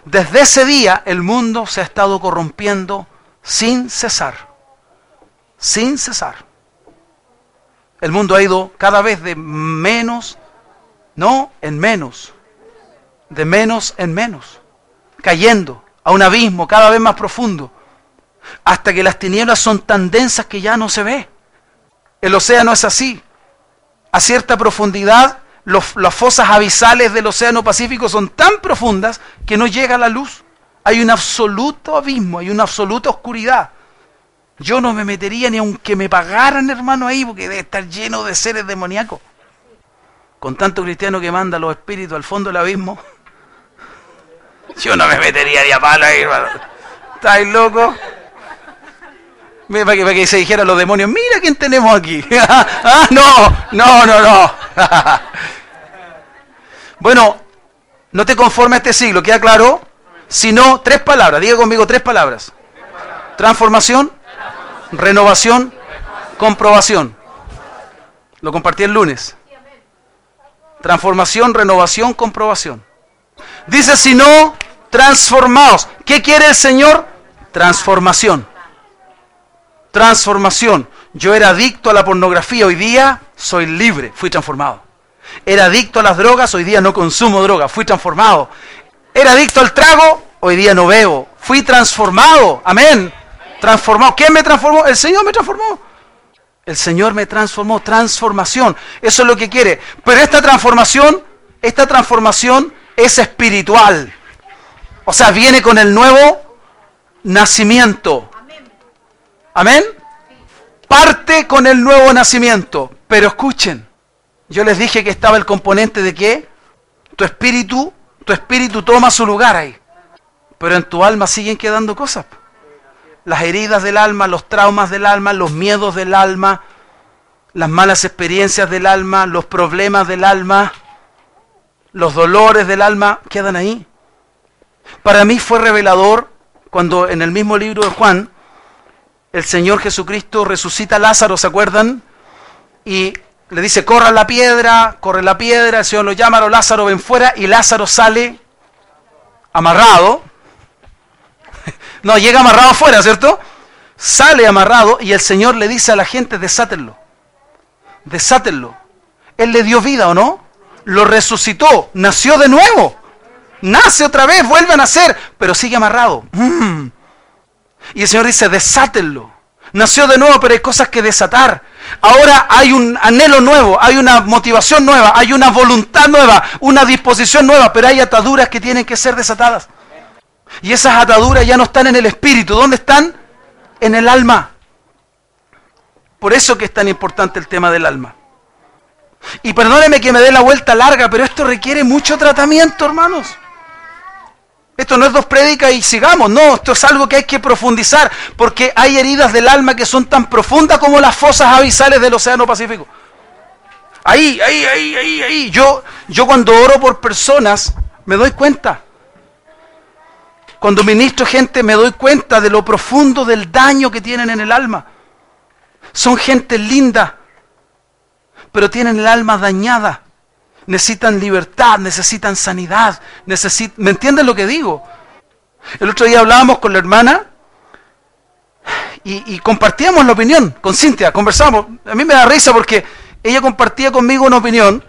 Desde ese día el mundo se ha estado corrompiendo sin cesar. Sin cesar. El mundo ha ido cada vez de menos, no en menos, de menos en menos, cayendo a un abismo cada vez más profundo hasta que las tinieblas son tan densas que ya no se ve. El océano es así. a cierta profundidad, las fosas abisales del Océano Pacífico son tan profundas que no llega la luz. Hay un absoluto abismo, hay una absoluta oscuridad. Yo no me metería ni aunque me pagaran, hermano, ahí, porque debe estar lleno de seres demoníacos. Con tanto cristiano que manda los espíritus al fondo del abismo. Yo no me metería ni a palo ahí, hermano. ¿Estáis loco? Para que, se dijera los demonios, mira quién tenemos aquí. ah, no, no, no, no. bueno, no te conformes a este siglo, ¿queda claro? Sino tres palabras, diga conmigo tres palabras. Transformación, renovación, comprobación. Lo compartí el lunes. Transformación, renovación, comprobación. Dice, si no, transformados. ¿Qué quiere el Señor? Transformación transformación. Yo era adicto a la pornografía, hoy día soy libre, fui transformado. Era adicto a las drogas, hoy día no consumo drogas, fui transformado. Era adicto al trago, hoy día no bebo, fui transformado. Amén. Transformado. ¿Quién me transformó? El Señor me transformó. El Señor me transformó, transformación. Eso es lo que quiere. Pero esta transformación, esta transformación es espiritual. O sea, viene con el nuevo nacimiento. Amén. Parte con el nuevo nacimiento. Pero escuchen, yo les dije que estaba el componente de que tu espíritu, tu espíritu toma su lugar ahí. Pero en tu alma siguen quedando cosas. Las heridas del alma, los traumas del alma, los miedos del alma, las malas experiencias del alma, los problemas del alma, los dolores del alma quedan ahí. Para mí fue revelador cuando en el mismo libro de Juan el Señor Jesucristo resucita a Lázaro, ¿se acuerdan? Y le dice, corra la piedra, corre la piedra, el Señor lo llama, Lázaro ven fuera y Lázaro sale amarrado. No, llega amarrado afuera, ¿cierto? Sale amarrado y el Señor le dice a la gente, desátenlo, desátenlo. Él le dio vida, ¿o no? Lo resucitó, nació de nuevo. Nace otra vez, vuelve a nacer, pero sigue amarrado. Mm. Y el Señor dice, desátenlo. Nació de nuevo, pero hay cosas que desatar. Ahora hay un anhelo nuevo, hay una motivación nueva, hay una voluntad nueva, una disposición nueva, pero hay ataduras que tienen que ser desatadas. Y esas ataduras ya no están en el espíritu, ¿dónde están? En el alma. Por eso que es tan importante el tema del alma. Y perdóneme que me dé la vuelta larga, pero esto requiere mucho tratamiento, hermanos. Esto no es dos prédicas y sigamos, no, esto es algo que hay que profundizar, porque hay heridas del alma que son tan profundas como las fosas abisales del Océano Pacífico. Ahí, ahí, ahí, ahí, ahí. Yo, yo cuando oro por personas, me doy cuenta. Cuando ministro gente, me doy cuenta de lo profundo del daño que tienen en el alma. Son gente linda, pero tienen el alma dañada necesitan libertad, necesitan sanidad, ¿me entienden lo que digo? El otro día hablábamos con la hermana y, compartíamos la opinión con Cintia, conversamos. A mí me da risa porque ella compartía conmigo una opinión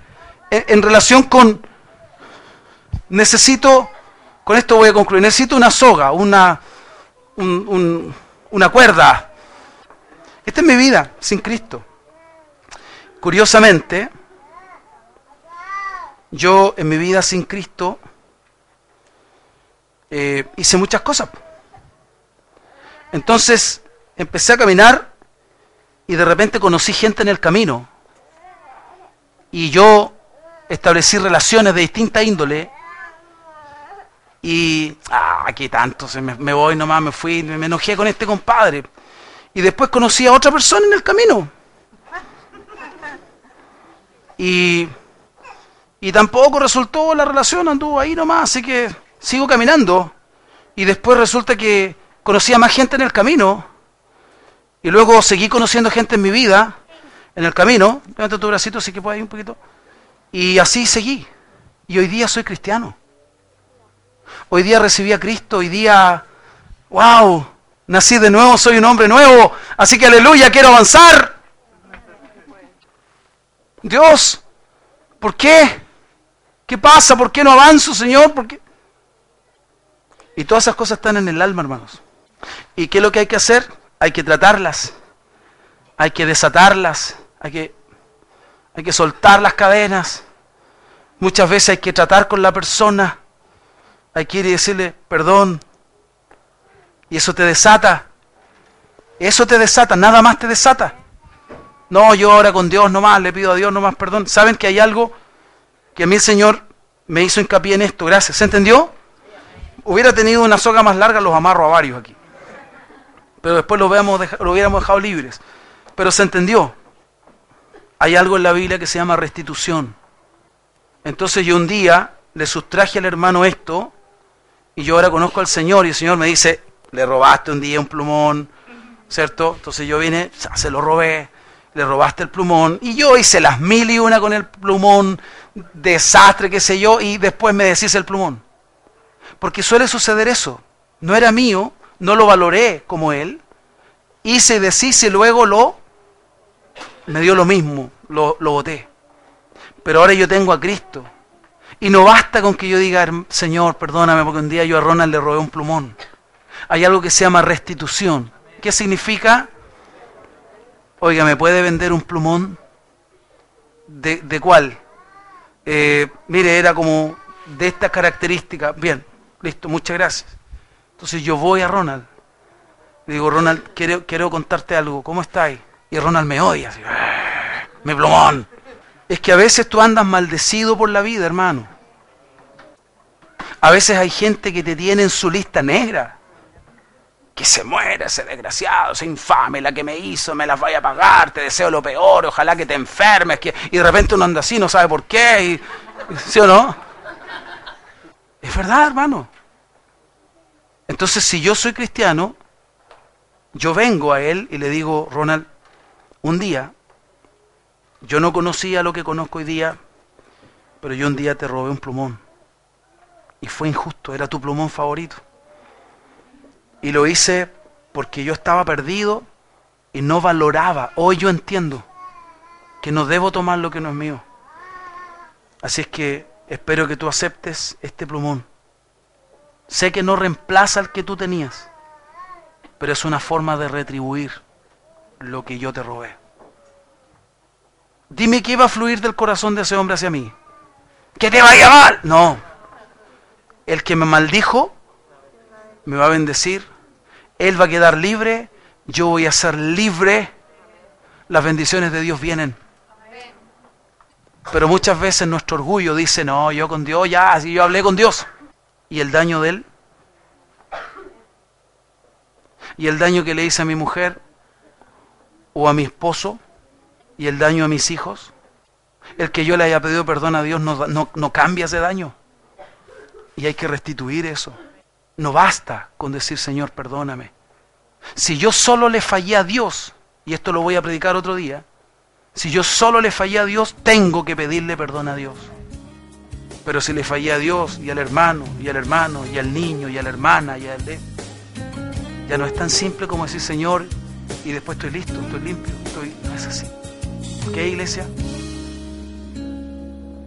en, relación con, necesito, con esto voy a concluir, necesito una soga, una, una cuerda. Esta es mi vida sin Cristo. Curiosamente, yo en mi vida sin Cristo eh, hice muchas cosas. Entonces empecé a caminar y de repente conocí gente en el camino. Y yo establecí relaciones de distinta índole. Y, ah, qué tanto, se me, me voy nomás, me fui, me enojé con este compadre. Y después conocí a otra persona en el camino. Y y tampoco resultó la relación, anduvo ahí nomás, así que sigo caminando. Y después resulta que conocí a más gente en el camino. Y luego seguí conociendo gente en mi vida, en el camino. Levanta tu bracito, así que puedes ir un poquito. Y así seguí. Y hoy día soy cristiano. Hoy día recibí a Cristo, hoy día, wow, nací de nuevo, soy un hombre nuevo. Así que aleluya, quiero avanzar. Dios, ¿por qué? ¿Qué pasa? ¿Por qué no avanzo, Señor? ¿Por qué? Y todas esas cosas están en el alma, hermanos. ¿Y qué es lo que hay que hacer? Hay que tratarlas. Hay que desatarlas. Hay que, hay que soltar las cadenas. Muchas veces hay que tratar con la persona, hay que ir y decirle perdón. Y eso te desata. Eso te desata, nada más te desata. No, yo ahora con Dios nomás, le pido a Dios nomás perdón. ¿Saben que hay algo que a mí el Señor me hizo hincapié en esto? Gracias. ¿Se entendió? Hubiera tenido una soga más larga, los amarro a varios aquí. Pero después lo, lo hubiéramos dejado libres. Pero se entendió. Hay algo en la Biblia que se llama restitución. Entonces yo un día le sustraje al hermano esto y yo ahora conozco al Señor y el Señor me dice, le robaste un día un plumón, ¿cierto? Entonces yo vine, se lo robé, le robaste el plumón y yo hice las mil y una con el plumón, desastre, qué sé yo, y después me decís el plumón. Porque suele suceder eso. No era mío, no lo valoré como él, hice y deshice y luego lo, me dio lo mismo, lo, lo boté. Pero ahora yo tengo a Cristo. Y no basta con que yo diga, Señor, perdóname, porque un día yo a Ronald le robé un plumón. Hay algo que se llama restitución. ¿Qué significa? Oiga, ¿me puede vender un plumón? ¿De, de cuál? Eh, mire, era como de estas características. Bien, listo, muchas gracias. Entonces yo voy a Ronald. Le digo, Ronald, quiero, quiero contarte algo. ¿Cómo estáis? Y Ronald me odia. Así, ah, mi plumón. Es que a veces tú andas maldecido por la vida, hermano. A veces hay gente que te tiene en su lista negra. Que se muera ese desgraciado, ese infame, la que me hizo, me las vaya a pagar, te deseo lo peor, ojalá que te enfermes. Que... Y de repente uno anda así, no sabe por qué. Y... ¿Sí o no? Es verdad, hermano. Entonces, si yo soy cristiano, yo vengo a él y le digo, Ronald, un día yo no conocía lo que conozco hoy día, pero yo un día te robé un plumón. Y fue injusto, era tu plumón favorito. Y lo hice porque yo estaba perdido y no valoraba. Hoy yo entiendo que no debo tomar lo que no es mío. Así es que espero que tú aceptes este plumón. Sé que no reemplaza al que tú tenías, pero es una forma de retribuir lo que yo te robé. Dime qué iba a fluir del corazón de ese hombre hacia mí. Que te vaya mal. No. El que me maldijo me va a bendecir. Él va a quedar libre. Yo voy a ser libre. Las bendiciones de Dios vienen. Pero muchas veces nuestro orgullo dice, no, yo con Dios ya, así yo hablé con Dios. ¿Y el daño de él? ¿Y el daño que le hice a mi mujer o a mi esposo? y el daño a mis hijos? El que yo le haya pedido perdón a Dios no, no, cambia ese daño. Y hay que restituir eso. No basta con decir, Señor, perdóname. Si yo solo le fallé a Dios, y esto lo voy a predicar otro día, si yo solo le fallé a Dios, tengo que pedirle perdón a Dios. Pero si le fallé a Dios y al hermano, y al hermano, y al niño, y a la hermana, y al... Ya no es tan simple como decir, Señor, y después estoy listo, estoy limpio. No es así. ¿Qué iglesia?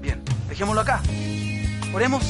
Bien, dejémoslo acá. Oremos.